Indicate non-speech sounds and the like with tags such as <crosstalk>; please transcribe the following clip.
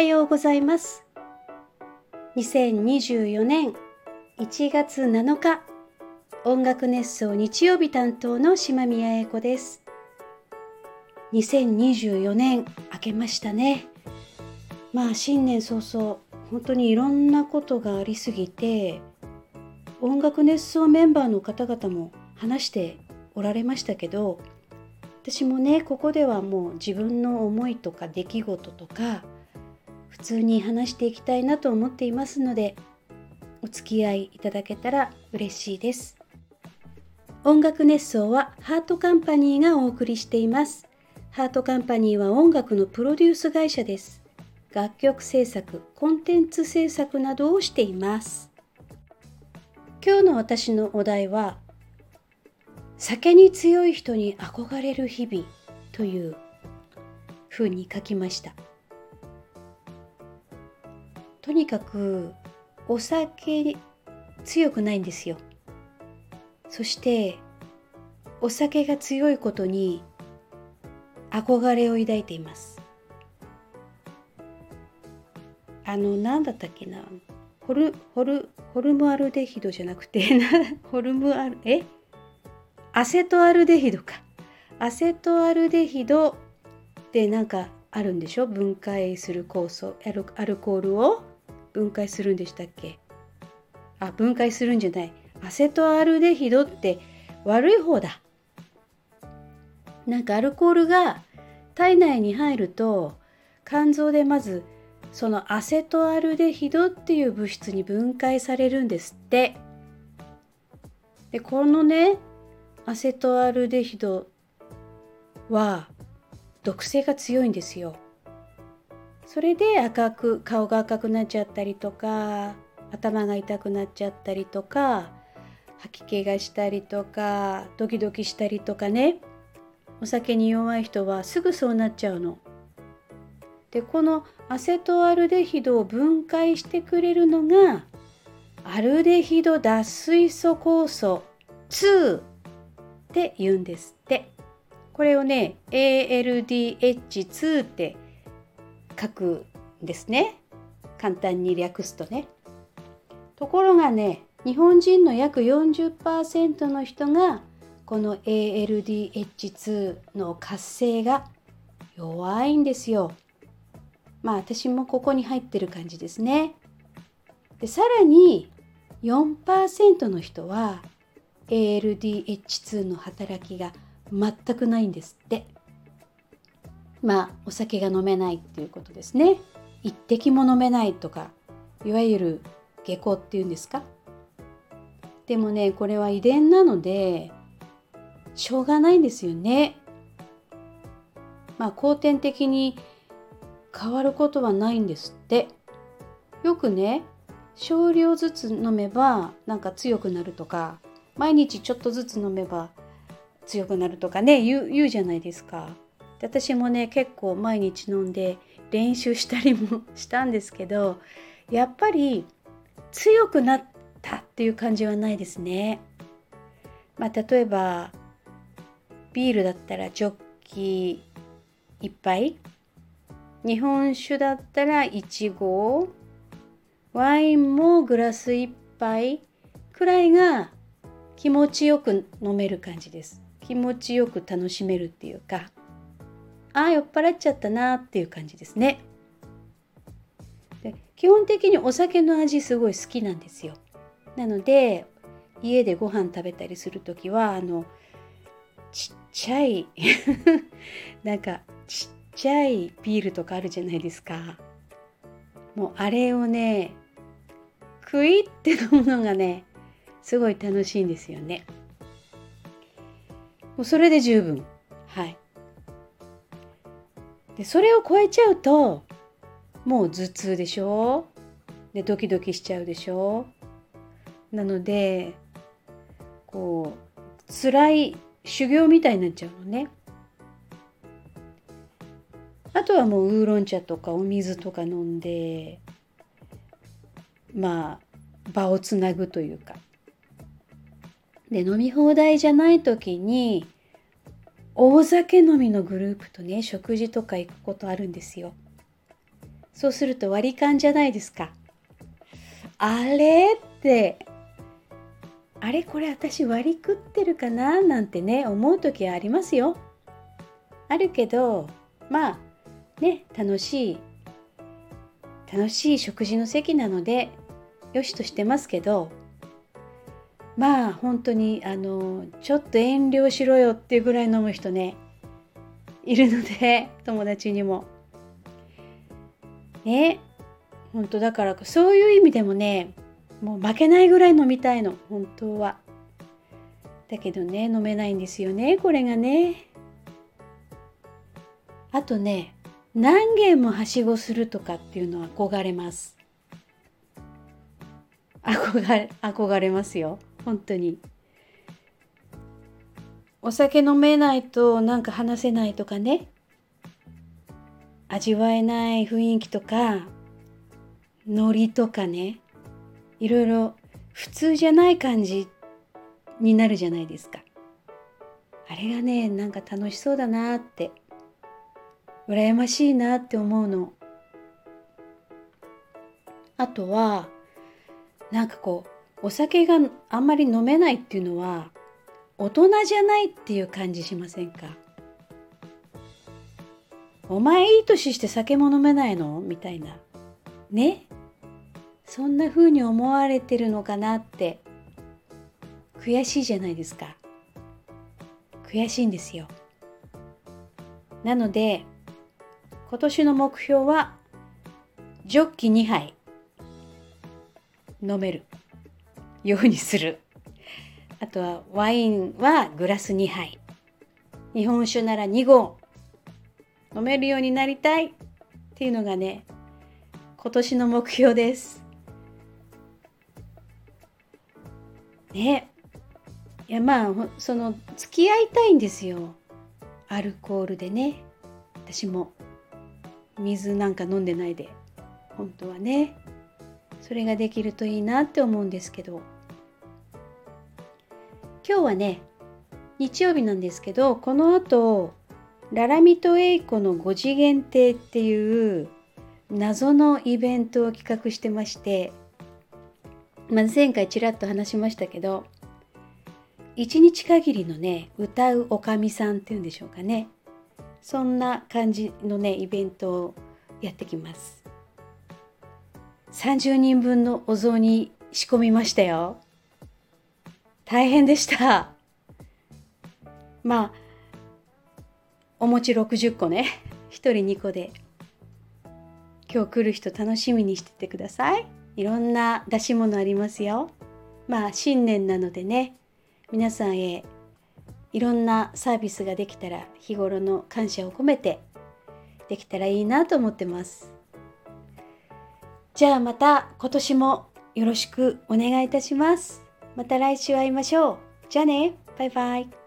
はようございます。2024年1月7日音楽熱奏日曜日担当の島宮英子です。2024年明けましたね。まあ新年早々本当にいろんなことがありすぎて音楽熱奏メンバーの方々も話しておられましたけど私もねここではもう自分の思いとか出来事とか普通に話していきたいなと思っていますのでお付き合いいただけたら嬉しいです。音楽熱奏はハートカンパニーがお送りしています。ハートカンパニーは音楽のプロデュース会社です。楽曲制作コンテンツ制作などをしています。今日の私のお題は酒に強い人に憧れる日々というふうに書きました。にかくお酒強くないんですよ。そしてお酒が強いことに憧れを抱いています。あの何だったっけな？ホルホルホルムアルデヒドじゃなくて <laughs> ホルムアルえ？アセトアルデヒドか。アセトアルデヒドってなんかあるんでしょ？分解する酵素アルアルコールを？分解するんでしたっけ？あ分解するんじゃない。アセトアルデヒドって悪い方だ。なんかアルコールが体内に入ると肝臓でまずそのアセトアルデヒドっていう物質に分解されるんですって。でこのねアセトアルデヒドは毒性が強いんですよ。それで赤く顔が赤くなっちゃったりとか頭が痛くなっちゃったりとか吐き気がしたりとかドキドキしたりとかねお酒に弱い人はすぐそうなっちゃうの。でこのアセトアルデヒドを分解してくれるのがアルデヒド脱水素酵素2って言うんですって。これをね ALDH2 って書くんですね。簡単に略すとね。ところがね日本人の約40%の人がこの ALDH2 の活性が弱いんですよ。まあ私もここに入ってる感じですね。でさらに4%の人は ALDH2 の働きが全くないんですってまあお酒が飲めないっていうことですね。一滴も飲めないとかいわゆる下校っていうんですか？でもねこれは遺伝なのでしょうがないんですよね。まあ後天的に変わることはないんですって。よくね少量ずつ飲めばなんか強くなるとか毎日ちょっとずつ飲めば強くなるとかね言う言うじゃないですか。で私もね結構毎日飲んで練習したりも <laughs> したんですけどやっぱり強くなったっていう感じはないですね。まあ、例えばビールだったらジョッキ1杯日本酒だったら1合ワインもグラス1杯くらいが気持ちよく飲める感じです気持ちよく楽しめるっていうかああ酔っ払っちゃったなっていう感じですねで基本的にお酒の味すごい好きなんですよなので家でご飯食べたりする時はあのちっちゃい <laughs> なんかちっちゃいビールとかあるじゃないですかもうあれをねクイって飲むのがねすごい楽しいんですよね。もうそれで十分。はい。でそれを超えちゃうともう頭痛でしょ？でドキドキしちゃうでしょ？なのでこう辛い修行みたいになっちゃうのね。あとはもうウーロン茶とかお水とか飲んでまあ場をつなぐというか。で飲み放題じゃない時に大酒飲みのグループとね食事とか行くことあるんですよ。そうすると割り勘じゃないですか。あれってあれこれ私割り食ってるかな？なんてね思う時はありますよ。あるけどまあね楽しい楽しい食事の席なのでよしとしてますけどまあ本当にあのちょっと遠慮しろよっていうぐらい飲む人ねいるので <laughs> 友達にも。ね本当だからそういう意味でもねもう負けないぐらい飲みたいの本当は。だけどね飲めないんですよねこれがね。あとね何軒もはしごするとかっていうのは憧れます。憧れ憧れますよ本当に。お酒飲めないとなんか話せないとかね。味わえない雰囲気とかノリとかね。いろいろ普通じゃない感じになるじゃないですか。あれがねなんか楽しそうだなって羨ましいなって思うの。あとはなんかこうお酒があんまり飲めないっていうのは大人じゃないっていう感じしませんか？お前いい年して酒も飲めないの？みたいな。ね？そんな風に思われてるのかなって悔しいじゃないですか。悔しいんですよ。なので今年の目標はジョッキ2杯飲めるようにする。あとはワインはグラス2杯。日本酒なら2合。飲めるようになりたい。っていうのがね今年の目標です。ね。いやまあその付き合いたいんですよ。アルコールでね。私も。水なんか飲んでないで。本当はね。それができるといいなって思うんですけど。今日はね日曜日なんですけどこの後ララミとエイコの5次元亭っていう謎のイベントを企画してまして、まあ、前回ちらっと話しましたけど一日限りのね歌うおかみさんっていうんでしょうかね。そんな感じのねイベントをやってきます。30人分のお雑煮仕込みましたよ。大変でした。まあお餅60個ね。1人2個で。今日来る人楽しみにしててください。いろんな出し物ありますよ。まあ新年なのでね。皆さんへいろんなサービスができたら日頃の感謝を込めてできたらいいなと思ってます。じゃあまた今年もよろしくお願いいたします。また来週会いましょう。じゃあね。バイバイ。